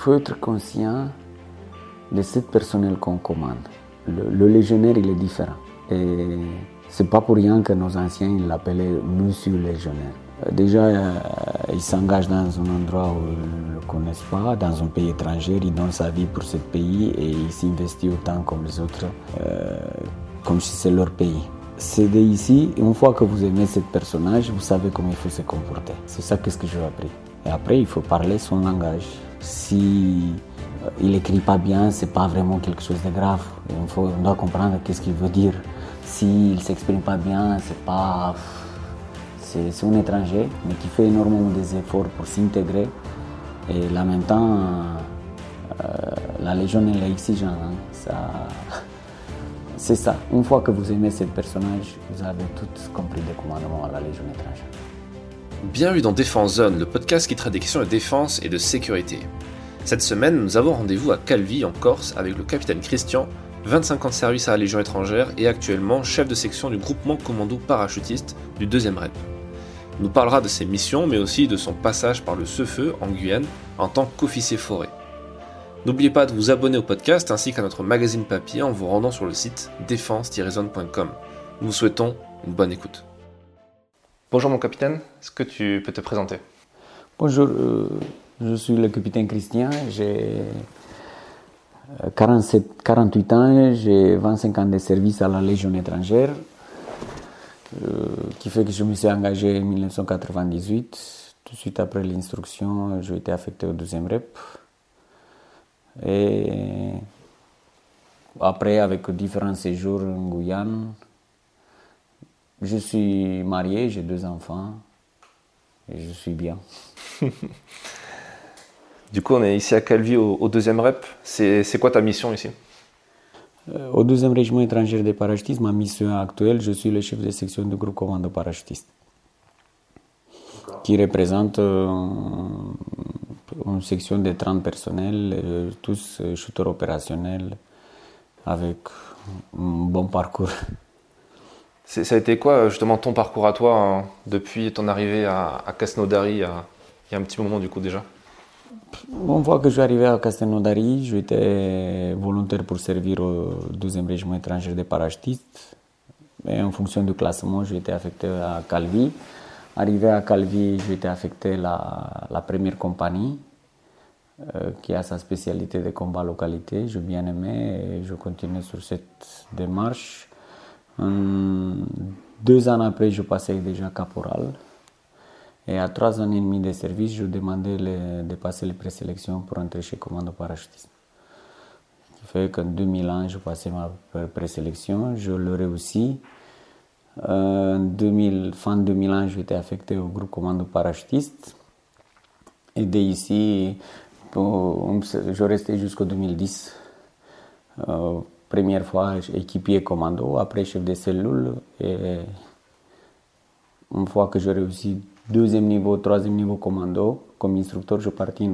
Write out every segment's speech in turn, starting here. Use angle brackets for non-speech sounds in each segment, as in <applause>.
faut être conscient de ce personnel qu'on commande. Le, légionnaire, il est différent. Et c'est pas pour rien que nos anciens l'appelaient Monsieur Légionnaire. Euh, déjà, euh, il s'engage dans un endroit où ils ne le connaissent pas, dans un pays étranger, il donne sa vie pour ce pays et il s'investit autant comme les autres, euh, comme si c'est leur pays. C'est ici, une fois que vous aimez ce personnage, vous savez comment il faut se comporter. C'est ça que, ce que j'ai appris. Et après, il faut parler son langage. Si il écrit pas bien, c'est pas vraiment quelque chose de grave. Faut, on doit comprendre qu'est-ce qu'il veut dire. S'il s'exprime pas bien, c'est pas. C'est un étranger, mais qui fait énormément des efforts pour s'intégrer. Et là, même temps, euh, la Légion est exigeante. Hein. Ça... <laughs> C'est ça. Une fois que vous aimez ce personnage, vous avez tout compris des commandements à la Légion étrangère. Bienvenue dans Défense Zone, le podcast qui traite des questions de défense et de sécurité. Cette semaine, nous avons rendez-vous à Calvi, en Corse, avec le capitaine Christian, 25 ans de service à la Légion étrangère et actuellement chef de section du groupement commando parachutiste du 2e REP. Il nous parlera de ses missions, mais aussi de son passage par le Cefeu en Guyane en tant qu'officier forêt. N'oubliez pas de vous abonner au podcast ainsi qu'à notre magazine papier en vous rendant sur le site défense-zone.com. Nous vous souhaitons une bonne écoute. Bonjour mon capitaine, est-ce que tu peux te présenter? Bonjour, euh, je suis le capitaine Christian, j'ai 47, 48 ans, j'ai 25 ans de service à la Légion étrangère, euh, qui fait que je me suis engagé en 1998. Tout de suite après l'instruction, j'ai été affecté au 12e REP. Et après, avec différents séjours en Guyane, je suis marié, j'ai deux enfants et je suis bien. <laughs> Du coup, on est ici à Calvi au, deuxième rep. C'est quoi ta mission ici? Euh, Au deuxième régiment étranger de parachutistes, ma mission actuelle, je suis le chef de section du groupe commando parachutiste, qui représente euh, une section de 30 personnels, euh, tous shooters opérationnels, avec un bon parcours. <laughs> Ça a été quoi justement ton parcours à toi hein, depuis ton arrivée à, à il y a un petit moment du coup déjà? Une fois que je suis arrivé à Castelnaudary, j'étais volontaire pour servir au 12e régiment étranger de parachutistes. Et en fonction du classement, j'ai été affecté à Calvi. Arrivé à Calvi, j'ai été affecté à la, première compagnie, euh, qui a sa spécialité de combat localité. J'ai bien aimé et je continue sur cette démarche. Deux ans après, je passais déjà caporal. Et à trois ans et demi de service, je demandais de passer les présélections pour entrer chez Commando Parachutisme. Ce qui fait qu'en 2001, je passais ma présélection, je l'ai réussi. En 2000, fin 2001, été affecté au groupe Commando Parachutiste. Et d'ici, je restais jusqu'en 2010. Euh, première fois équipier commando, après chef de cellule. Et une fois que j'ai réussi deuxième niveau, troisième niveau commando. Comme instructeur, je partis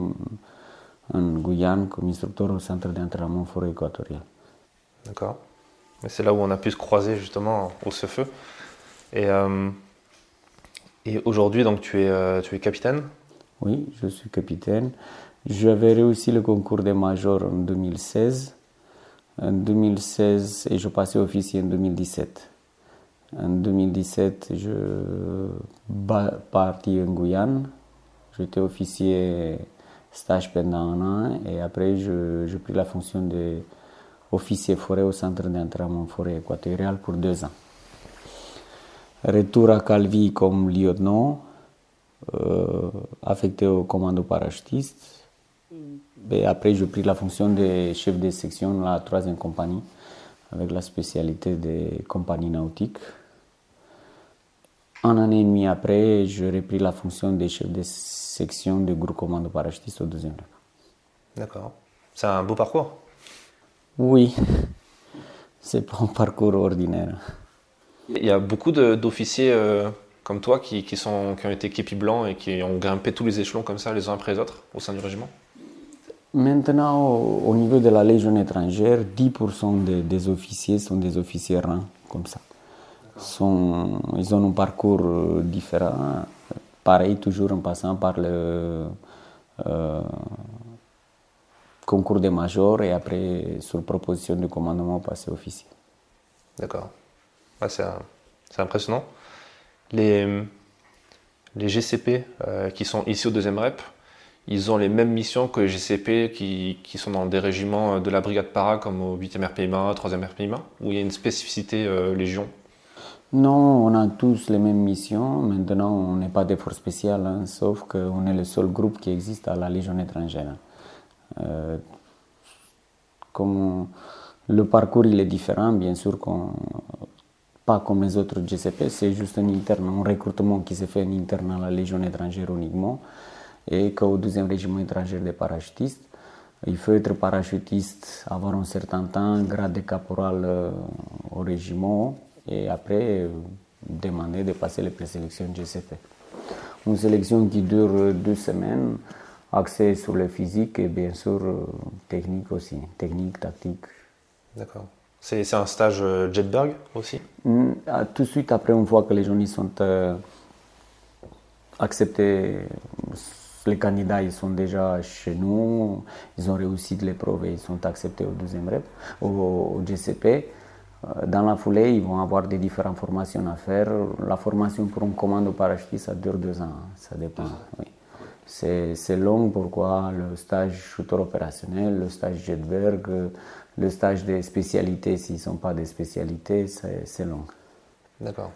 en, Guyane comme instructeur au centre d'entraînement forêt équatoriale. D'accord. C'est là où on a pu se croiser justement au ce feu. Et, euh, et aujourd'hui, donc tu es, euh, tu es capitaine? Oui, je suis capitaine. J'avais réussi le concours des majors en 2016. En 2016 et je passais officier en 2017. En 2017, je parti en Guyane. J'étais officier stage pendant un an et après, j'ai pris la fonction d'officier forêt au centre d'entraînement forêt équatoriale pour deux ans. Retour à Calvi comme lieutenant, euh, affecté au commando parachutiste. Et après, j'ai pris la fonction de chef de section, la troisième compagnie avec la spécialité des compagnies nautiques. Un an et demi après, j'ai repris la fonction de chef de section du groupe commando parachutiste au deuxième D'accord. C'est un beau parcours Oui. C'est pas un parcours ordinaire. Il y a beaucoup d'officiers euh, comme toi qui, qui, sont, qui ont été équipés blancs et qui ont grimpé tous les échelons comme ça, les uns après les autres, au sein du régiment? Maintenant, au, niveau de la Légion étrangère, 10% des officiers sont des officiers rangs, comme ça. Ils ont un parcours euh, différent, pareil, toujours en passant par le, euh, concours des majors et après, sur proposition du commandement, passer officier. D'accord. c'est impressionnant. Les, les GCP euh, qui sont ici au deuxième REP, ils ont les mêmes missions que les GCP qui, qui sont dans des régiments de la brigade para comme au 8e RPIMA, 3e RPIMA, où il y a une spécificité euh, légion Non, on a tous les mêmes missions. Maintenant, on n'est pas des forces spéciales, hein, sauf qu'on est le seul groupe qui existe à la Légion étrangère. Euh, comme le parcours il est différent, bien sûr, pas comme les autres GCP, c'est juste un interne, un recrutement qui se fait en interne à la Légion étrangère uniquement et qu'au 12e régiment étranger des parachutistes. Il faut être parachutiste, avoir un certain temps, grade de caporal euh, au régiment et après euh, demander de passer les présélections GCP. Une sélection qui dure deux semaines, axée sur le physique et bien sûr euh, technique aussi, technique, tactique. D'accord. C'est un stage Jetberg aussi? Mm, Tout de suite après, une fois que les jeunes sont acceptés les candidats ils sont déjà chez nous, ils ont réussi les l'épreuve et ils sont acceptés au deuxième rep, au, GCP. Euh, dans la foulée, ils vont avoir des différentes formations à faire. La formation pour un commando parachutiste, ça dure deux ans, ça dépend. Oui. C'est long, pourquoi le stage shooter opérationnel, le stage Jetberg, le stage des spécialités, s'ils ne sont pas des spécialités, c'est long. D'accord.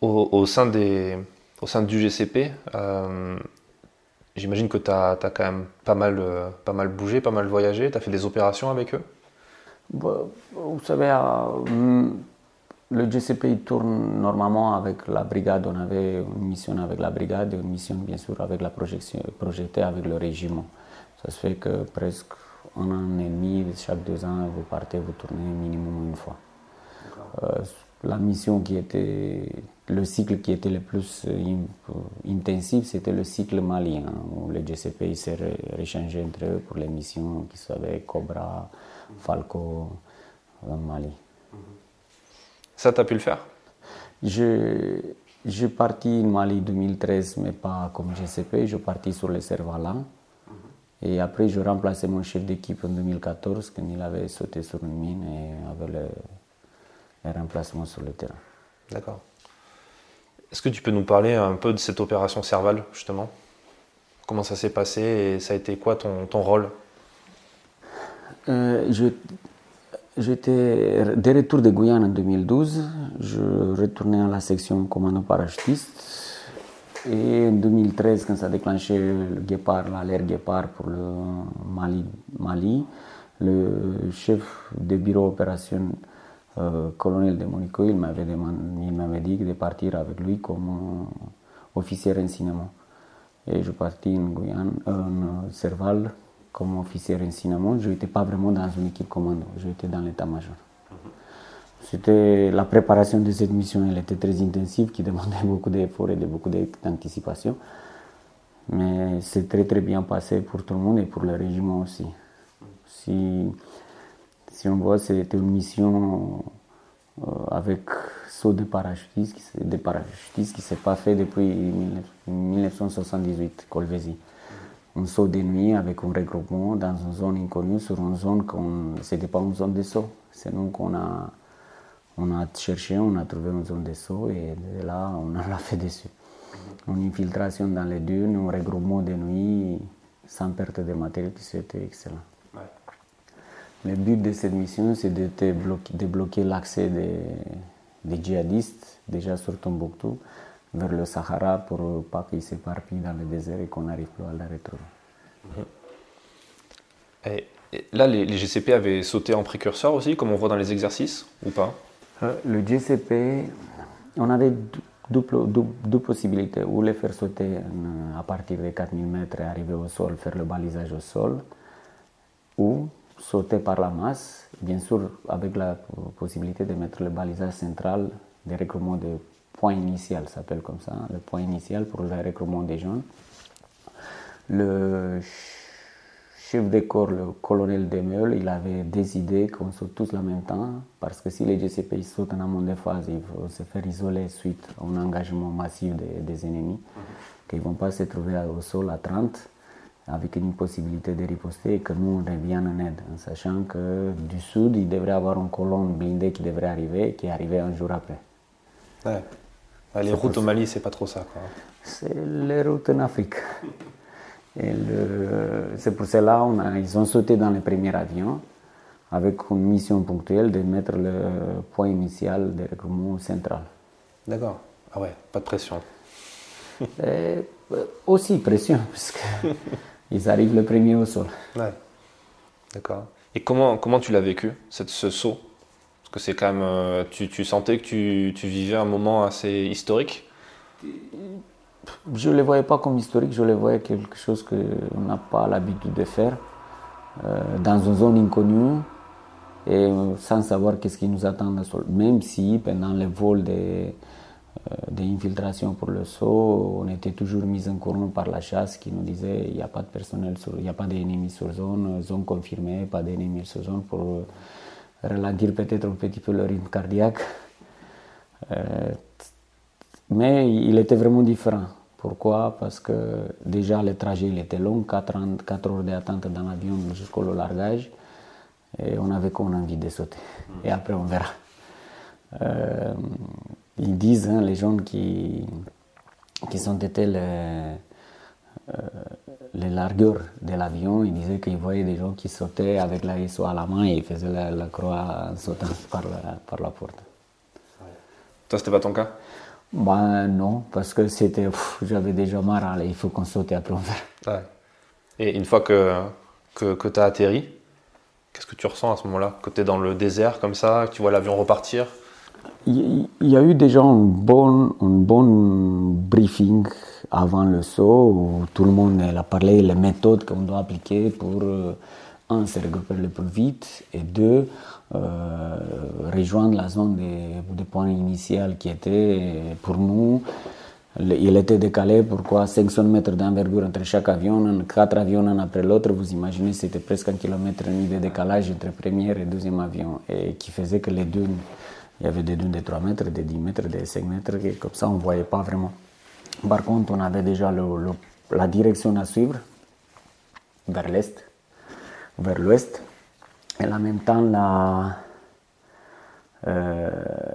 au, sein des, au sein du GCP, euh, j'imagine que tu as, quand même pas mal, euh, pas mal bougé, pas mal voyagé. Tu as fait des opérations avec eux? Bah, Vous savez, euh, le GCP tourne normalement avec la brigade. On avait une mission avec la brigade et une mission, bien sûr, avec la projection, projetée avec le régiment. Ça se fait que presque un an et demi, chaque deux ans, vous partez, vous tournez minimum une fois. la mission qui était le cycle qui était le plus euh, intensif, c'était le cycle malien, où les GCP s'est réchangé entre eux pour les missions qui savaient Cobra, Falco, euh, Mali. Ça, tu as pu le faire? J'ai parti en Mali 2013, mais pas comme GCP. Je suis parti sur le Cervala. Et après, je remplaçais mon chef d'équipe en 2014, quand il avait sauté sur une mine et avait le, le remplacement sur le terrain. D'accord. Est-ce que tu peux nous parler un peu de cette opération Serval, justement? Comment ça s'est passé et ça a été quoi ton, ton rôle? Euh, J'étais de retour de Guyane en 2012. Je retournais à la section commando parachutiste. Et en 2013, quand ça a déclenché le Guépard, l'alerte Guépard pour le Mali, le chef de bureau opération euh, colonel de Monico, il m'avait, dit de partir avec lui comme officier renseignement. Et je partis en Guyane, en Serval, comme officier renseignement. Je n'étais pas vraiment dans une équipe commando, j'étais dans l'état-major. C'était la préparation de cette mission, elle était très intensive, qui demandait beaucoup d'efforts et de beaucoup d'anticipation. Mais c'est très très bien passé pour tout le monde et pour le régiment aussi. Si si on voit, c'était une mission euh, avec saut de parachutistes, parachutistes qui ne s'est pas fait depuis 1978, Colvézi. Un saut de nuit avec un regroupement dans une zone inconnue, sur une zone qu'on, c'était pas une zone de saut. C'est nous qu'on a, on a cherché, on a trouvé une zone de saut et de là, on <laughs> a fait dessus. Une infiltration dans les dunes, un regroupement de nuit sans perte de matériel, c'était excellent. Le but de cette mission, c'est de débloquer l'accès des, djihadistes, déjà sur Tombouctou, vers le Sahara pour pas qu'ils s'éparpillent dans le désert et qu'on n'arrive plus à la retrouver. Mhm. Et, là, les, GCP avaient sauté en précurseur aussi, comme on voit dans les exercices, ou pas? Euh, Le GCP, on avait deux, possibilités. Ou les faire sauter à partir de 4000 mètres et arriver au sol, faire le balisage au sol, ou sauter par la masse, bien sûr avec la possibilité de mettre le balisage central des recrutements de point initial, s'appelle comme ça, le point initial pour le recrutement des jeunes. Le chef de corps, le colonel Demeul, il avait décidé qu'on saute tous en même temps, parce que si les GCP sautent en amont des phases, ils vont se faire isoler suite à un engagement massif des, ennemis, qu'ils ne vont pas se trouver au sol à 30 avec une possibilité de riposter et que nous on revienne en aide, en sachant que du sud, il devrait y avoir une colonne blindée qui devrait arriver, qui est un jour après. Ouais. les routes au Mali, c'est pas trop ça. C'est les routes en Afrique. c'est pour cela qu'ils ont sauté dans les premiers avions avec une mission ponctuelle de mettre le point initial de regroupement central. D'accord. Ah ouais, pas de pression. Euh, aussi pression, parce <laughs> qu'ils arrivent le premier au sol. Ouais. D'accord. Et comment, comment tu l'as vécu, cette, ce saut? Parce que c'est quand même. Euh, tu, tu, sentais que tu, tu, vivais un moment assez historique? Je ne le voyais pas comme historique, je le voyais quelque chose qu'on n'a pas l'habitude de faire. Euh, dans une zone inconnue, et sans savoir qu'est-ce qui nous attend le sol. Même si pendant le vol des, euh, pour le saut, on était toujours mis en courant par la chasse qui nous disait il n'y a pas de personnel, il n'y a pas d'ennemis sur zone, zone confirmée, pas d'ennemis sur zone pour ralentir peut-être un petit peu le rythme cardiaque. Euh, mais il était vraiment différent. Pourquoi? Parce que déjà le trajet il était long, 4, 4 heures d'attente dans l'avion jusqu'au largage. Et on avait qu'on envie de sauter. Et après, on verra. Euh, ils disent, hein, les gens qui, qui sont été les, euh, les largueurs de l'avion, ils disaient qu'ils voyaient des gens qui sautaient avec la SO à la main et ils faisaient la, croix en sautant <laughs> par la, par la porte. Toi, c'était pas ton cas? Ben non, parce que c'était, j'avais déjà marre, il faut qu'on saute et après on verra. Et une fois que, que, que tu as atterri, Qu'est-ce que tu ressens à ce moment-là? Quand tu es dans le désert comme ça, que tu vois l'avion repartir? Il y a eu déjà un bon, un bon briefing avant le saut où tout le monde a parlé les méthodes qu'on doit appliquer pour, euh, un, se regrouper le plus vite et deux, euh, rejoindre la zone des, des points initial qui était pour nous il était décalé, pourquoi 500 mètres d'envergure entre chaque avion, quatre avions un après l'autre, vous imaginez, c'était presque un kilomètre et demi de décalage entre premier et deuxième avion, et qui faisait que les dunes, il y avait des dunes de 3 mètres, de 10 mètres, de 5 mètres, comme ça on ne voyait pas vraiment. Par contre, on avait déjà la direction à suivre, vers l'est, vers l'ouest, et en même temps euh,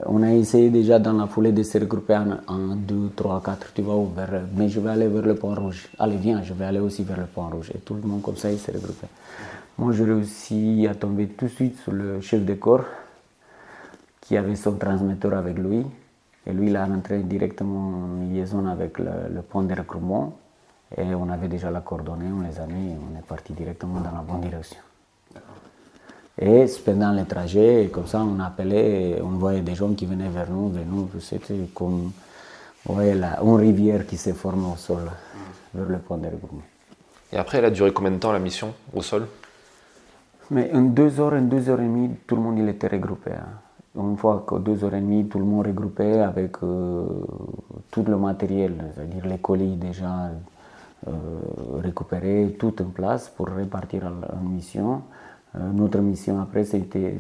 on a essayé déjà dans la foulée de se regrouper en 2, 3, 4, tu vois, vers, mais je vais aller vers le point rouge. Allez, viens, je vais aller aussi vers le point rouge. Et tout le monde comme ça, il s'est regroupé. Moi, j'ai réussi à tomber tout de suite sur le chef de corps qui avait son transmetteur avec lui. Et lui, il a rentré directement en liaison avec le, point de recrutement. Et on avait déjà la coordonnée, on les a mis et on est parti directement dans la bonne direction. Et pendant le trajet, comme ça, on appelait, on voyait des gens qui venaient vers nous, vers nous. C'était comme la, une rivière qui s'est formée au sol, vers le point de regroupement. Et après, elle a duré combien de temps la mission au sol? Mais en deux heures, en deux heures et demie, tout le monde il était regroupé. Hein. Une fois que deux heures et demie, tout le monde regroupé avec euh, tout le matériel, c'est-à-dire les colis déjà euh, récupérés, tout en place pour repartir en mission. Euh, notre mission après, c'était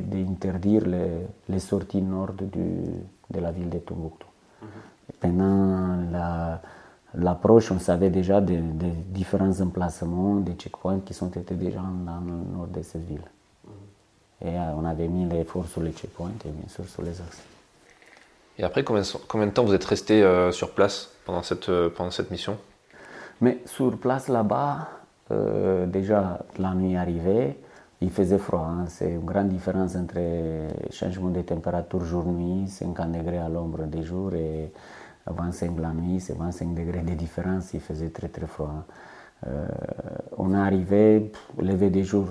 d'interdire les, les, sorties nord de la ville de Tombouctou. Mhm. Pendant l'approche, on savait déjà des, différents emplacements, des checkpoints qui sont été déjà dans le nord de cette ville. Et euh, on avait mis l'effort sur les checkpoints et bien sûr sur les axes. Et après, combien, combien de temps vous êtes resté euh, sur place pendant cette, pendant cette mission? Mais sur place là-bas, déjà la nuit arrivée, il faisait froid. Hein. C'est une grande différence entre changement de température jour-nuit, 50 degrés à l'ombre des jours et 25 la nuit, c'est 25 degrés de différence. Il faisait très très froid. Hein. Euh, on est arrivé, levé des jours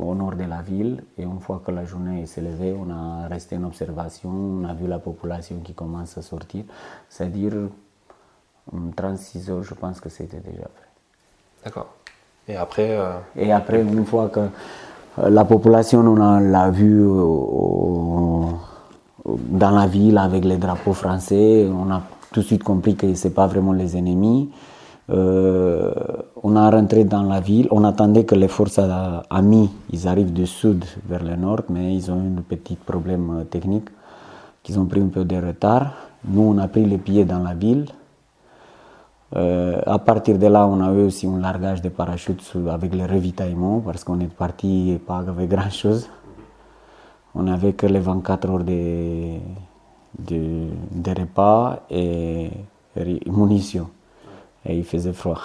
au nord de la ville et une fois que la journée s'est levée, on a resté en observation, on a vu la population qui commence à sortir. C'est-à-dire 36 heures, je pense que c'était déjà prêt. D'accord. Et après euh, Et après, une fois que euh, la population, on l'a vu dans la ville avec les drapeaux français. On a tout de suite compris que ce n'est pas vraiment les ennemis. Euh, on a rentré dans la ville, on attendait que les forces amies ils arrivent du sud vers le nord, mais ils ont eu un petit problème technique, qu'ils ont pris un peu de retard. Nous, on a pris les pieds dans la ville. Euh, à partir de là, on a eu aussi un largage de parachute avec le ravitaillement parce qu'on est parti pas avec <laughs> grand chose. On n'avait que les 24 heures de, de, repas et, munitions. Et il faisait froid.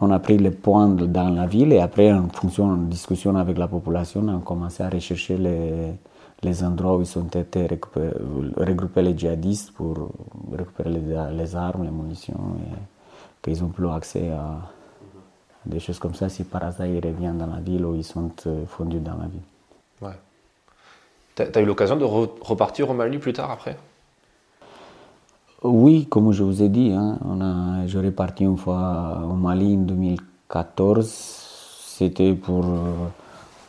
On a pris les points dans la ville et après, en fonction, en discussion avec la population, on a commencé à rechercher les, les endroits où ils ont été regroupés les djihadistes pour récupérer les, armes, les munitions et qu'ils ont plus accès à, des choses comme ça si par hasard ils reviennent dans la ville ou ils sont euh, fondus dans la ville. Ouais. Tu as, eu l'occasion de repartir au Mali plus tard après? Oui, comme je vous ai dit, hein, on je reparti une fois au Mali en 2014. C'était pour. Euh,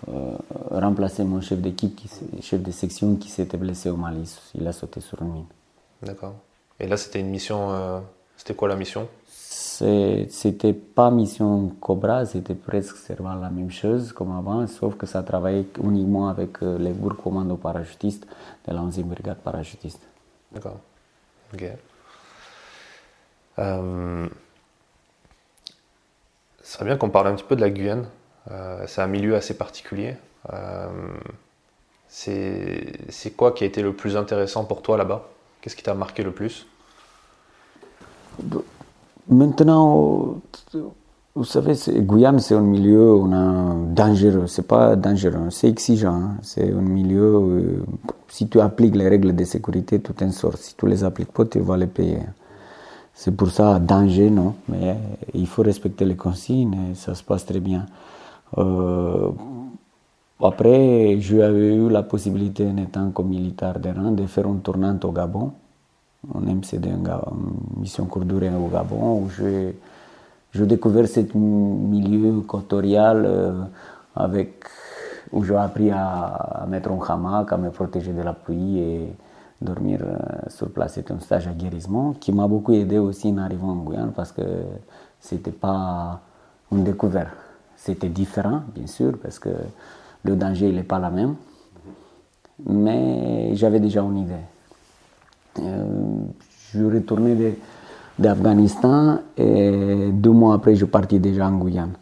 euh, remplacer mon chef d'équipe, chef de section qui s'était blessé au Mali. Il a sauté sur une mine. D'accord. Et là, c'était une mission. Euh, c'était quoi la mission? C'était pas mission Cobra, c'était presque la même chose comme avant, sauf que ça travaillait uniquement avec les groupes commandos parachutistes de la 11e brigade parachutiste. D'accord. Ok. Euh, ce serait bien qu'on parle un petit peu de la Guyane. Euh, c'est un milieu assez particulier. Euh, c'est quoi qui a été le plus intéressant pour toi là-bas? Qu'est-ce qui t'a marqué le plus? Maintenant, vous savez, Guyane, c'est un milieu on a dangereux. C'est pas dangereux, c'est exigeant. Hein. C'est un milieu où, si tu appliques les règles de sécurité, tout en sort. Si tu les appliques pas, tu vas les payer. C'est pour ça, danger, non. Mais il faut respecter les consignes et ça se passe très bien. Euh, après, j'avais eu la possibilité, en étant comme militaire de de faire une tournante au Gabon, en MCD, une mission courte durée au Gabon, où j'ai découvert ce milieu équatorial euh, avec, où j'ai appris à, mettre un hamac, à me protéger de la pluie et dormir euh, sur place. C'était un stage à guérissement qui m'a beaucoup aidé aussi en arrivant en Guyane parce que c'était pas une découverte. C'était différent, bien sûr, parce que le danger n'est pas le même. Mais j'avais déjà une idée. Euh, je retournais d'Afghanistan et deux mois après, je partis déjà en Guyane.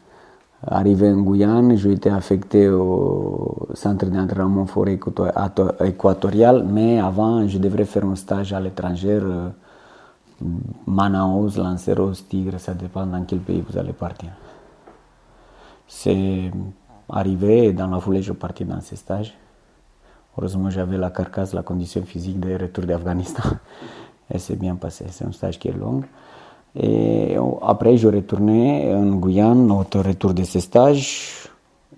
Arrivé en Guyane, j'ai été affecté au centre d'entraînement forêt équatoriale, mais avant, je devrais faire un stage à l'étranger, euh, Manaus, Lanceros, Tigre, ça dépend dans quel pays vous allez partir. C'est arrivé et dans la foulée, je suis parti dans ce stage. Heureusement, j'avais la carcasse, la condition physique de retour d'Afghanistan. <laughs> Et c'est bien passé. C'est un stage qui est long. Et après, je retourné en Guyane au retour de ce stage.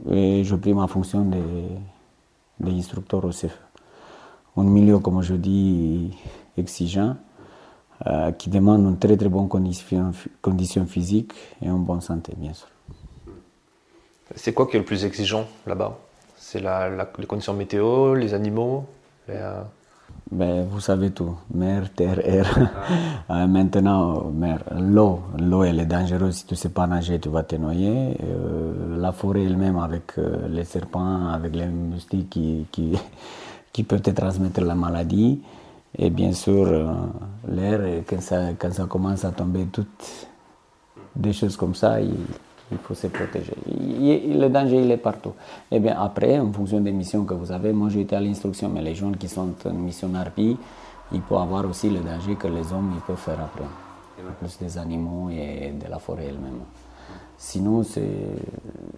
Et j'ai pris ma fonction d'instructeur au CFE. Un milieu, comme je dis, exigeant, euh, qui demande une très très bonne condition, condition physique et une bonne santé, bien sûr. C'est quoi qui est le plus exigeant là-bas? C'est la, les conditions météo, les animaux euh, ben, Vous savez tout. Mer, terre, air. <laughs> Euh, maintenant, mer, l'eau. L'eau, elle est dangereuse. Si tu ne sais pas nager, tu vas te noyer. Euh, la forêt elle-même, avec les serpents, avec les moustiques qui, qui, <laughs> qui peuvent te transmettre la maladie. Et bien sûr, l'air, quand ça, quand ça commence à tomber, toutes des choses comme ça, il faut se protéger. le danger, il est partout. Et eh bien après, en fonction des missions que vous avez, moi j'ai été à l'instruction, mais les gens qui sont en mission RP, il peut avoir aussi le danger que les hommes ils peuvent faire après. Plus des animaux et de la forêt elle-même. Sinon,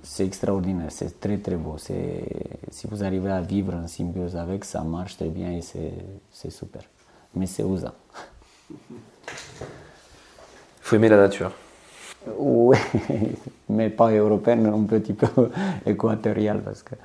c'est extraordinaire, c'est très très beau. Si vous arrivez à vivre en symbiose avec, ça marche très bien et c'est super. Mais c'est usant. Il faut aimer la nature. Oui, <laughs> mais pas européenne, un petit peu <laughs> équatoriale parce que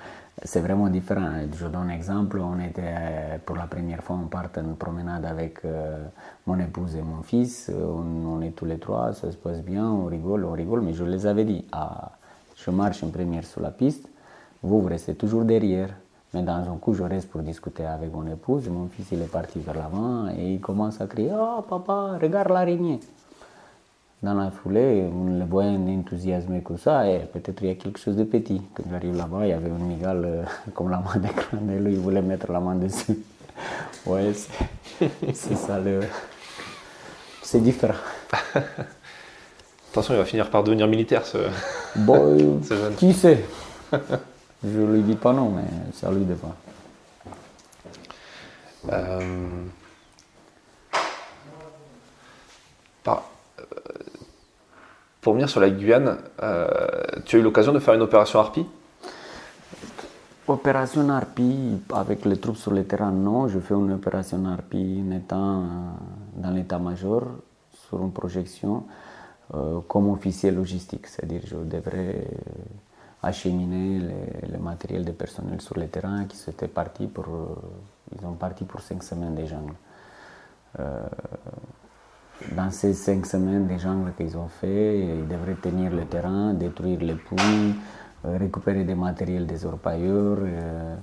c'est vraiment différent. Je donne un exemple, on était pour la première fois, on part en promenade avec euh, mon épouse et mon fils, on, est tous les trois, ça se passe bien, on rigole, on rigole, mais je les avais dit, ah, je marche en première sur la piste, vous, vous restez toujours derrière. Mais dans un coup, je reste pour discuter avec mon épouse. Mon fils, il est parti vers l'avant et il commence à crier Oh, papa, regarde l'araignée dans la foulée, on le voit enthousiasmé comme ça, et peut-être il y a quelque chose de petit. Quand j'arrive là-bas, il y avait une migale euh, <laughs> comme la main d'écran, et lui, il voulait mettre la main dessus. <laughs> ouais, <laughs> c'est ça le. C'est différent. Attention, il va finir par devenir militaire, ce, Bon, ce jeune. qui sait? Je lui dis pas non, mais c'est à lui de voir. Euh, par- euh, pour venir sur la Guyane, euh, tu as eu l'occasion de faire une opération Harpie? Opération Harpie, avec les troupes sur le terrain, non. Je fais une opération Harpie en étant euh, dans l'état-major, sur une projection, euh, comme officier logistique. C'est-à-dire je devrais acheminer le matériel des personnels sur le terrain qui étaient partis pour... ils ont parti pour cinq semaines des jungles. Dans ces cinq semaines des jungles qu'ils ont fait, ils devraient tenir le terrain, détruire les puits, euh, récupérer des matériels des orpailleurs, euh,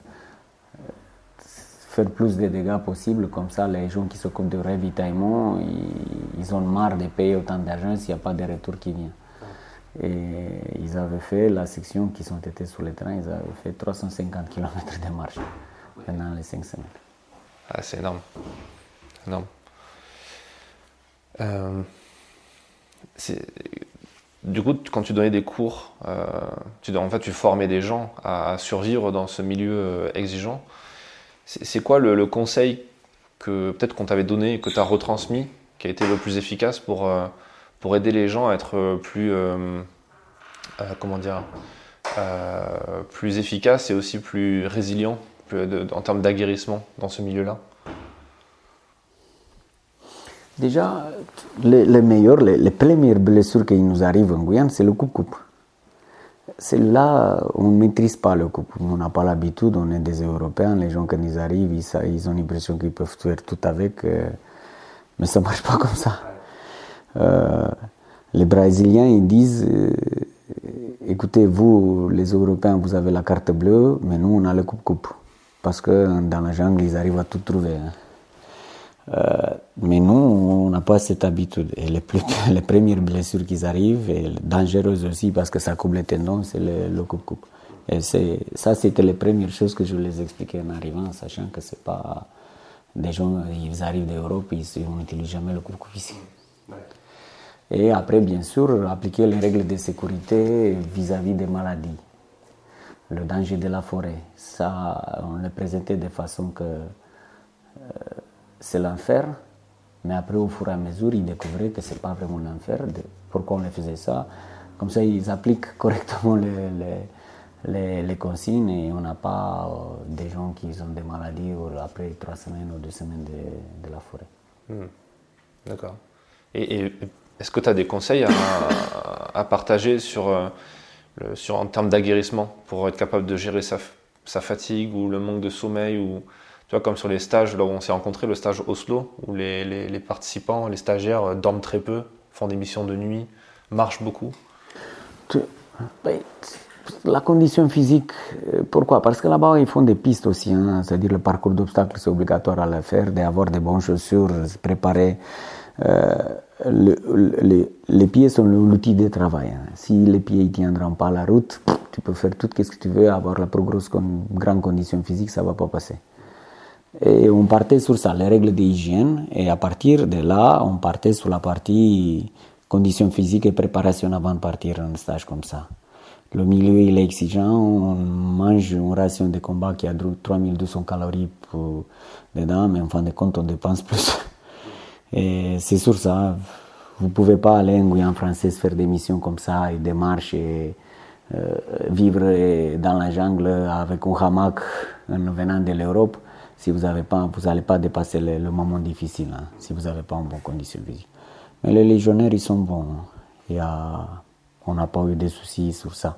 faire plus de dégâts possible. Comme ça, les gens qui s'occupent de ravitaillement, ils, ils ont marre de payer autant d'argent s'il n'y a pas de retour qui vient. Et ils avaient fait la section qui sont été sur le terrain, ils avaient fait 350 km de marche pendant les cinq semaines. Ah, c'est énorme. Énorme. Euh, du coup, quand tu donnais des cours, euh, tu, en fait, tu formais des gens à, survivre dans ce milieu euh, exigeant. C'est quoi le, conseil que peut-être qu'on t'avait donné que tu as retransmis qui a été le plus efficace pour, pour aider les gens à être plus, comment dire, plus efficaces et aussi plus résilients en termes d'aguerrissement dans ce milieu-là? Déjà, les, les meilleures, les, les premières blessures qui nous arrivent en Guyane, c'est le coupe-coupe. C'est là on ne maîtrise pas le coupe. On n'a pas l'habitude, on est des Européens, les gens quand ils arrivent, ils ont l'impression qu'ils peuvent faire tout avec, euh, mais ça ne marche pas comme ça. Euh, les Brésiliens, ils disent, euh, écoutez, vous, les Européens, vous avez la carte bleue, mais nous, on a le coupe-coupe. Parce que dans la jungle, ils arrivent à tout trouver. hein. Euh, mais nous, on n'a pas cette habitude. Et les, plus- <laughs> les premières blessures qui arrivent, et dangereuses aussi parce que ça coupe les tendons, c'est le, coupe-coupe. Et ça, c'était les premières choses que je les expliquais en arrivant, sachant que c'est pas des gens, ils arrivent d'Europe, ils ils n'utilisent jamais le coupe-coupe ici. Et après, bien sûr, appliquer les règles de sécurité vis-à-vis des maladies. Le danger de la forêt, ça, on le présentait de façon que c'est l'enfer, mais après, au fur et à mesure, ils découvraient que c'est pas vraiment l'enfer. Pourquoi on les faisait ça Comme ça, ils appliquent <laughs> correctement les, les, les- consignes et on n'a pas euh, des gens qui ont des maladies après trois semaines ou deux semaines de, de la forêt. D'accord. Et, est-ce que tu as des conseils à, à partager sur, euh, sur, en termes d'aguerrissement pour être capable de gérer sa, sa fatigue ou le manque de sommeil Tu vois, comme sur les stages, là où on s'est rencontrés, le stage Oslo, où les, participants, les stagiaires euh, dorment très peu, font des missions de nuit, marchent beaucoup. La condition physique, euh, pourquoi? Parce que là-bas, ils font des pistes aussi, hein, c'est-à-dire le parcours d'obstacles, c'est obligatoire à le faire, d'avoir des bonnes chaussures, se préparer. Euh, le- le- les, pieds sont l'outil de travail. hein. Si les pieds ne tiendront pas la route, tu peux faire tout ce que tu veux, avoir la plus grosse grande condition physique, ça ne va pas passer. Et on partait sur ça, les règles d'hygiène, et à partir de là, on partait sur la partie conditions physiques et préparation avant de partir en stage comme ça. Le milieu il est exigeant, on mange une ration de combat qui a 3200 calories pour, dedans, mais en fin de compte, on dépense plus. <laughs> Et c'est sur ça, vous ne pouvez pas aller en Guyane française faire des missions comme ça, et des marches, et euh, vivre dans la jungle avec un hamac en venant de l'Europe si vous n'allez pas, vous allez pas dépasser le, moment difficile, hein, si vous n'avez pas une bonne condition physique. Mais les légionnaires, ils sont bons. hein. Il y a, on n'a pas eu de soucis sur ça.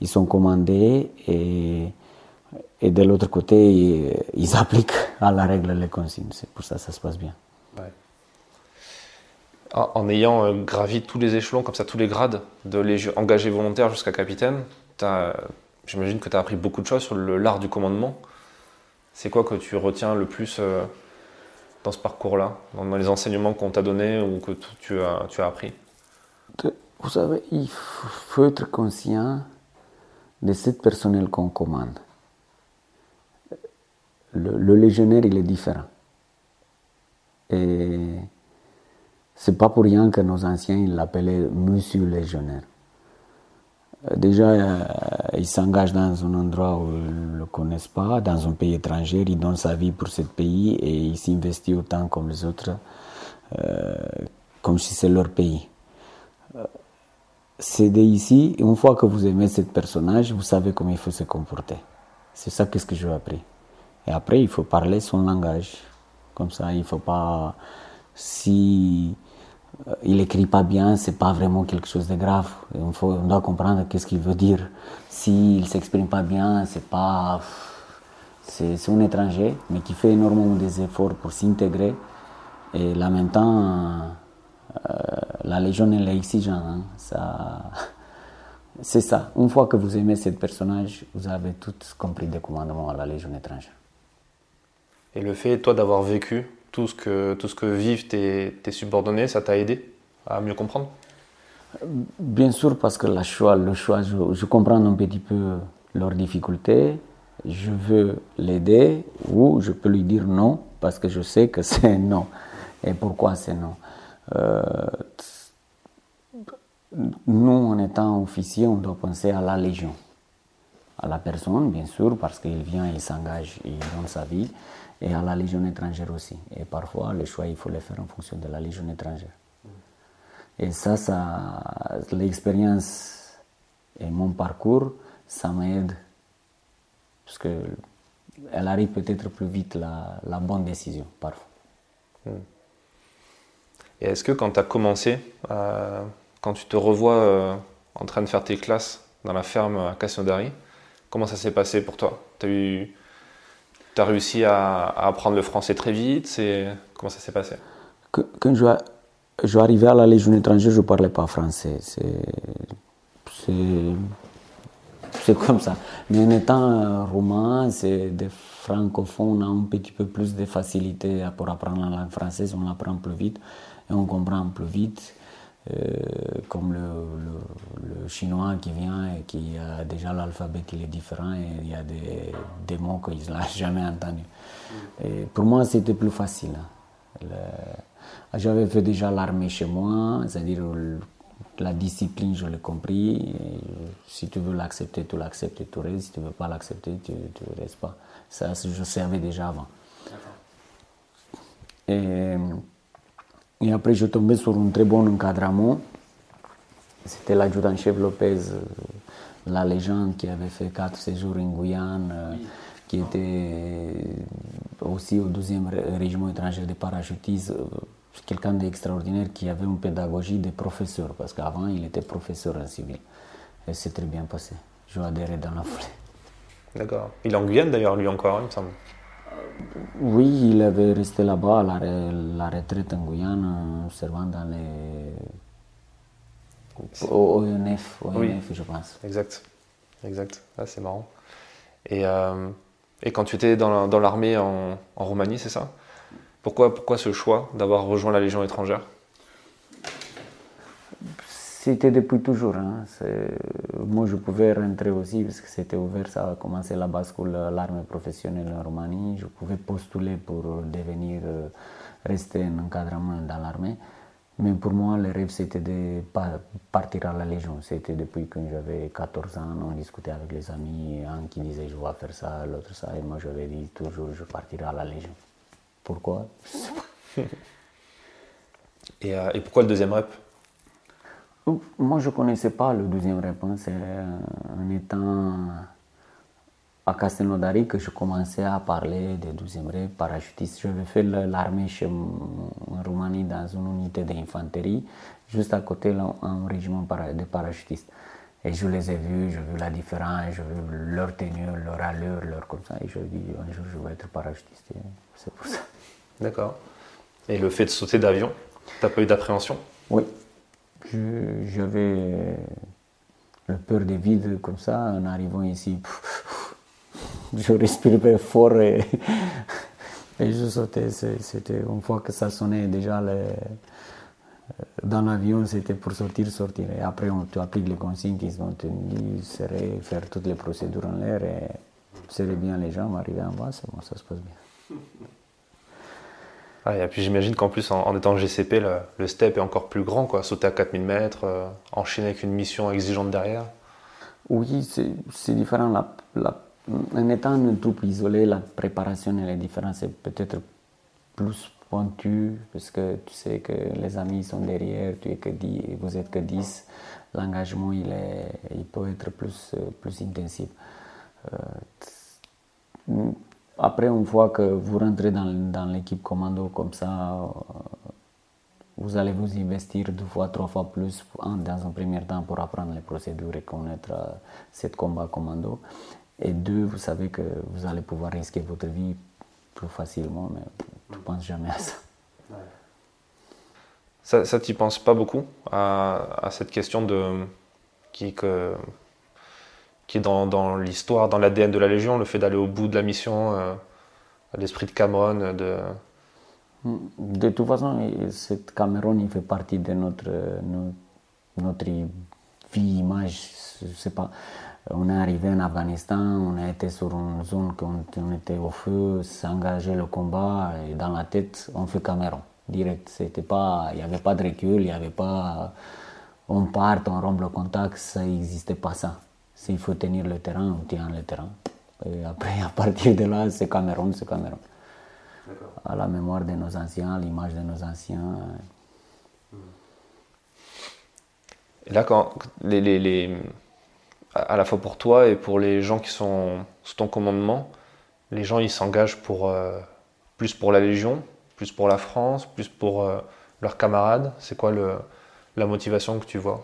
Ils sont commandés et, et de l'autre côté, ils, <laughs> appliquent à la règle les consignes. C'est pour ça que ça se passe bien. En, en ayant euh, gravi tous les échelons, comme ça, tous les grades, de légio- engagé volontaire jusqu'à capitaine, j'imagine que tu as appris beaucoup de choses sur l'art du commandement. C'est quoi que tu retiens le plus euh, dans ce parcours-là, dans, les enseignements qu'on t'a donnés ou que tu as, tu as appris? Vous savez, il faut être conscient de cette personnel qu'on commande. Le, le légionnaire, il est différent. Et C'est pas pour rien que nos anciens l'appelaient Monsieur Légionnaire. Euh, déjà, euh, il s'engage dans un endroit où ils ne le connaissent pas, dans un pays étranger, il donne sa vie pour ce pays et il s'investit autant comme les autres, euh, comme si c'est leur pays. C'est ici, une fois que vous aimez ce personnage, vous savez comment il faut se comporter. C'est ça qu'est-ce que j'ai appris. Et après, il faut parler son langage. Comme ça, il ne faut pas. Si il écrit pas bien, c'est pas vraiment quelque chose de grave. On, doit comprendre qu'est-ce qu'il veut dire. S'il s'exprime pas bien, c'est pas. C'est un étranger, mais qui fait énormément des efforts pour s'intégrer. Et là maintenant, euh, la Légion est exigeante. Hein. Ça, <laughs> c'est ça. Une fois que vous aimez ce personnage, vous avez tout compris des commandements à la Légion étrangère. Et le fait, toi, d'avoir vécu tout ce que, tout ce que vivent tes, tes subordonnés, ça t'a aidé à mieux comprendre? Bien sûr, parce que la choix, le choix, je, comprends un petit peu leurs difficultés. Je veux l'aider ou je peux lui dire non parce que je sais que <laughs> c'est non. Et pourquoi c'est non? Euh, Nous, en étant officier, on doit penser à la Légion. À la personne, bien sûr, parce qu'il vient, il s'engage, il donne sa vie et à la Légion étrangère aussi. Et parfois, le choix, il faut le faire en fonction de la Légion étrangère. Et ça, ça l'expérience et mon parcours, ça m'aide. Parce que elle arrive peut-être plus vite la, bonne décision, parfois. Hmm. Et est-ce que quand tu as commencé, euh, quand tu te revois euh, en train de faire tes classes dans la ferme à Cassandari, comment ça s'est passé pour toi? As eu tu as réussi à, apprendre le français très vite. Comment ça s'est passé? Quand je, je arrivé à la Légion étrangère, je ne parlais pas français. C'est, c'est, comme ça. Mais en étant romain, c'est des francophones, on a un petit peu plus de facilité pour apprendre la langue française, on l'apprend plus vite et on comprend plus vite. Euh, comme le, chinois qui vient et qui a déjà l'alphabet qui est différent et il y a des, des mots qu'il n'a <laughs> jamais entendus. Et pour moi, c'était plus facile. Hein. J'avais fait déjà l'armée chez moi, c'est-à-dire la discipline, je l'ai compris. si tu veux l'accepter, tu l'acceptes tu restes. Si tu ne veux pas l'accepter, tu ne restes pas. Ça, je savais déjà avant. Et, et après, je tombais sur un très bon encadrement. C'était l'adjudant-chef Lopez, euh, la légende qui avait fait quatre séjours en Guyane, qui était aussi au 12e régiment étranger de parachutistes. Quelqu'un d'extraordinaire qui avait une pédagogie de professeur, parce qu'avant il était professeur en civil. Et c'est très bien passé. Je adhéré dans la foulée. D'accord. Il est en Guyane d'ailleurs, lui encore, il me semble. Oui, il avait resté là-bas, la, la retraite en Guyane, servant dans les. Au ONF, ONF je pense. Exact, exact. Ah, c'est marrant. Et, euh, et, quand tu étais dans l'armée en, en, Roumanie, c'est ça? Pourquoi, pourquoi ce choix d'avoir rejoint la Légion étrangère? C'était depuis toujours. Hein. Moi, je pouvais rentrer aussi parce que c'était ouvert. Ça a commencé la bascule l'armée professionnelle en Roumanie. Je pouvais postuler pour devenir, euh, rester en encadrement dans l'armée. Mais pour moi, le rêve, c'était de partir à la Légion. C'était depuis que j'avais 14 ans, on discutait avec les amis, un qui disait je vais faire ça, l'autre ça, et moi j'avais dit toujours je partirai à la Légion. Pourquoi? <laughs> Et, euh, et pourquoi le deuxième rep? Moi, je ne connaissais pas le deuxième réponse. En étant à Castelnaudary que je commençais à parler des 12e rêve parachutiste. J'avais fait l'armée chez en Roumanie dans une unité d'infanterie, juste à côté un régiment de parachutistes. Et je les ai vus, j'ai vu la différence, j'ai vu leur tenue, leur allure, leur comme ça. Et je me dit, un jour, je vais être parachutiste. C'est pour ça. D'accord. Et le fait de sauter d'avion, tu n'as pas eu d'appréhension? Oui, j'avais le peur des vides comme ça en arrivant ici. Je respirais fort et, <laughs> je sautais. C'était une fois que ça sonnait déjà dans l'avion, c'était pour sortir, sortir. Et après, on, tu appliques les consignes qui sont tenues, faire toutes les procédures en l'air et serrer bien les jambes, arriver en bas, bon, ça se passe bien. <laughs> Ah, et puis j'imagine qu'en plus, en, étant GCP, le, step est encore plus grand, quoi. Sauter à 4000 mètres, euh, enchaîner avec une mission exigeante derrière. Oui, c'est différent. en étant une troupe isolée, la préparation est différente. C'est peut-être plus pointu parce que tu sais que les amis sont derrière, tu es que 10, vous êtes que 10. L'engagement il, il peut être plus, plus intensif. Euh, après, une fois que vous rentrez dans, l'équipe commando comme ça, euh, vous allez vous investir deux fois, trois fois plus dans un premier temps pour apprendre les procédures et connaître euh, cette combat commando. Et deux, vous savez que vous allez pouvoir risquer votre vie plus facilement, mais je ne pense jamais à ça. Ça, ça tu penses pas beaucoup à, à, cette question de qui que qui est dans, l'histoire, dans l'ADN de la Légion, le fait d'aller au bout de la mission, euh, l'esprit de Cameron. De... de toute façon, cette Cameron, il fait partie de notre, notre, vie, image. Je pas. On est arrivé en Afghanistan, on a été sur une zone où on était au feu, s'engager le combat, et dans la tête, on fait Cameron, direct. Il n'y avait pas de recul, il n'y avait pas, on part, on rompt le contact, ça n'existait pas ça. S'il faut tenir le terrain, on tient le terrain. Et après, à partir de là, c'est Cameroun, c'est Cameroun. À la mémoire de nos anciens, à l'image de nos anciens. Et là, quand les, les, les, à la fois pour toi et pour les gens qui sont sous ton commandement, les gens ils s'engagent pour euh, plus pour la Légion, plus pour la France, plus pour euh, leurs camarades. C'est quoi le, la motivation que tu vois?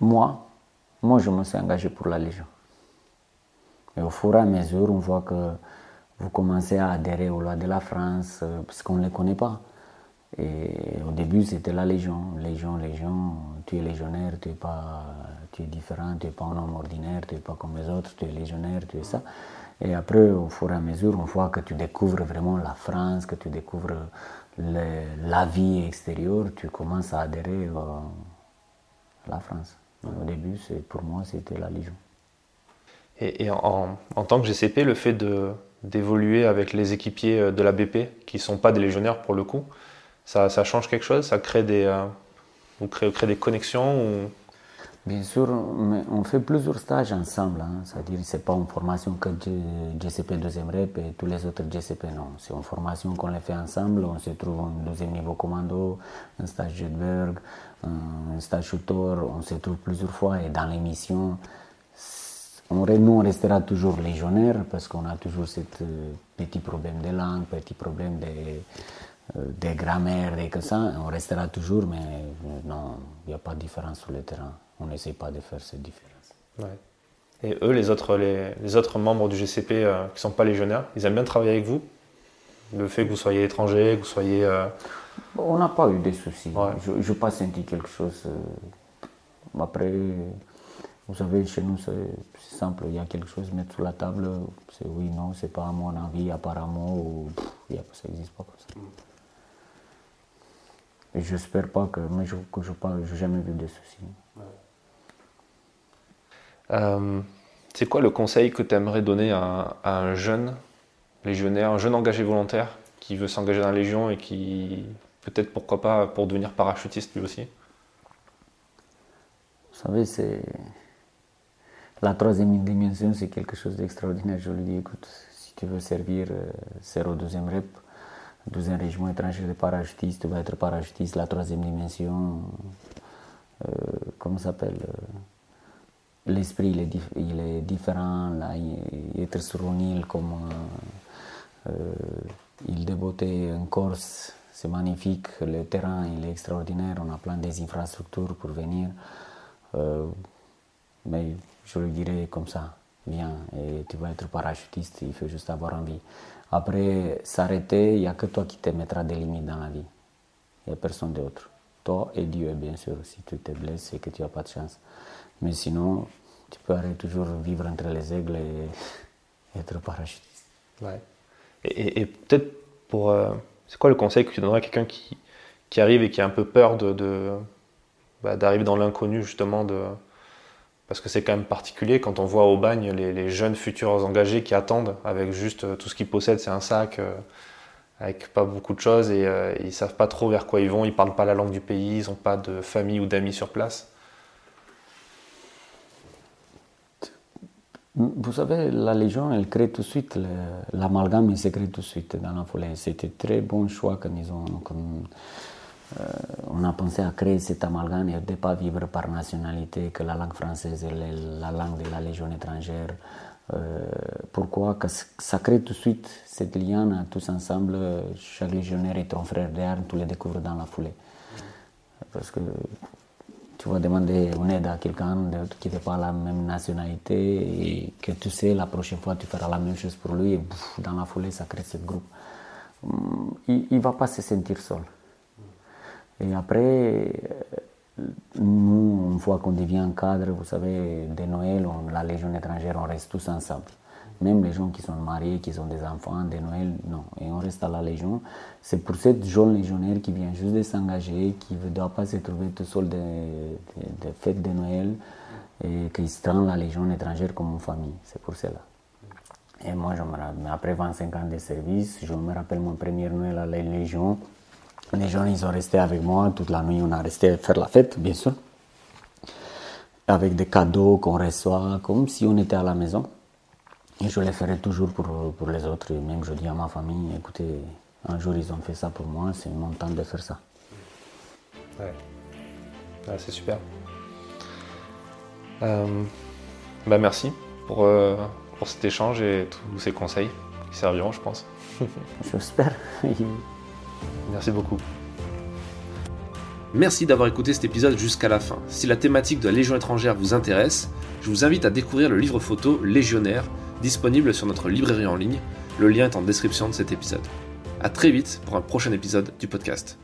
Moi, moi, je me suis engagé pour la Légion. Et au fur et à mesure, on voit que vous commencez à adhérer aux lois de la France, euh, parce qu'on ne les connaît pas. Et au début, c'était la Légion. Légion, Légion, tu es légionnaire, tu es, pas, tu es différent, tu n'es pas un homme ordinaire, tu n'es pas comme les autres, tu es légionnaire, tu es ça. Et après, au fur et à mesure, on voit que tu découvres vraiment la France, que tu découvres la vie extérieure, tu commences à adhérer à la France. Au début, pour moi, c'était la Légion. Et, en, tant que GCP, le fait d'évoluer avec les équipiers euh, de la BP, qui ne sont pas des légionnaires pour le coup, ça, change quelque chose? Ça crée des, euh, vous crée, des connexions ou... Bien sûr, mais on fait plusieurs stages ensemble. Hein. C'est-à-dire que ce n'est pas une formation que GCP deuxième rep et tous les autres GCP, non. C'est une formation qu'on les fait ensemble. On se trouve au deuxième niveau commando, un stage Jetberg, un stage shooter. On se trouve plusieurs fois et dans l'émission, on, nous, on restera toujours légionnaire parce qu'on a toujours ce euh, petit problème de langue, petit problème de, euh, de grammaire et que ça. On restera toujours, mais euh, non, il n'y a pas de différence sur le terrain on n'essaie pas de faire cette différence. Et eux, les autres, les, autres membres du GCP euh, qui ne sont pas légionnaires, ils aiment bien travailler avec vous? Le fait que vous soyez étranger, que vous soyez... On n'a pas eu de soucis. Je n'ai pas senti quelque chose. Euh, après, vous savez, chez nous, c'est simple. Il y a quelque chose à mettre sur la table. C'est oui, non, c'est pas à mon avis, apparemment. Ou, ça n'existe pas comme ça. Et j'espère pas que, mais je n'ai jamais vu de soucis. Euh, c'est quoi le conseil que tu aimerais donner à, un jeune légionnaire, un jeune engagé volontaire qui veut s'engager dans la Légion et qui, peut-être pourquoi pas, pour devenir parachutiste lui aussi Vous savez, c'est. La troisième dimension, c'est quelque chose d'extraordinaire. Je lui dis, écoute, si tu veux servir, euh, c'est au deuxième rep, deuxième régiment étranger de parachutistes, tu vas être parachutiste, la troisième dimension, euh, comment s'appelle l'esprit il est, il est différent. Là, être sur une île comme euh, euh, de beauté en Corse, c'est magnifique. Le terrain il est extraordinaire. On a plein des infrastructures pour venir. Euh, mais je le dirais comme ça. Viens et tu vas être parachutiste, il faut juste avoir envie. Après, s'arrêter, il n'y a que toi qui te mettras des limites dans la vie. Il n'y a personne d'autre. Toi et Dieu, bien sûr, si tu te blesses et que tu n'as pas de chance. Mais sinon, tu peux toujours vivre entre les aigles et être parachutiste. Et, peut-être pour. Euh, c'est quoi le conseil que tu donnerais à quelqu'un qui, arrive et qui a un peu peur bah, d'arriver dans l'inconnu, justement de, Parce que c'est quand même particulier quand on voit au bagne les, jeunes futurs engagés qui attendent avec juste euh, tout ce qu'ils possèdent, c'est un sac, euh, avec pas beaucoup de choses et ils savent pas trop vers quoi ils vont, ils parlent pas la langue du pays, ils n'ont pas de famille ou d'amis sur place. Vous savez, la Légion, elle crée tout de suite, l'amalgame, il se crée tout de suite dans la foulée. C'était très bon choix quand ils ont. Euh, on a pensé à créer cet amalgame et de ne pas vivre par nationalité, que la langue française est la langue de la Légion étrangère. Euh, pourquoi que Ça crée tout de suite cette liane tous ensemble. Chaque légionnaire est ton frère d'armes, tu les découvres dans la foulée. Parce que tu vas demander une aide à quelqu'un qui n'est pas la même nationalité et que tu sais la prochaine fois tu feras la même chose pour lui et dans la foulée ça crée ce groupe. Hum, il ne va pas se sentir seul. Et après, nous, une fois qu'on devient cadre, vous savez, de Noël, la Légion étrangère, on reste tous ensemble. Même les gens qui sont mariés, qui ont des enfants, de Noël, non. Et on reste à la Légion. C'est pour cette jeune légionnaire qui vient juste de s'engager, qui ne doit pas se trouver tout seul des de, fêtes de Noël et qui se rend la Légion étrangère comme une famille. C'est pour cela. Et moi, après 25 ans de service, je me rappelle mon premier Noël à la Légion. Les gens, ils ont resté avec moi toute la nuit. On a resté faire la fête, bien sûr. Avec des cadeaux qu'on reçoit, comme si on était à la maison. Et je le ferai toujours pour, pour les autres. Et même je dis à ma famille, écoutez, un jour ils ont fait ça pour moi, c'est mon temps de faire ça. Ouais, c'est super. Euh, bah merci pour, euh, pour cet échange et tous ces conseils qui serviront, je pense. <laughs> J'espère. merci beaucoup. Merci d'avoir écouté cet épisode jusqu'à la fin. Si la thématique de la Légion étrangère vous intéresse, je vous invite à découvrir le livre photo Légionnaire disponible sur notre librairie en ligne. Le lien est en description de cet épisode. A très vite pour un prochain épisode du podcast.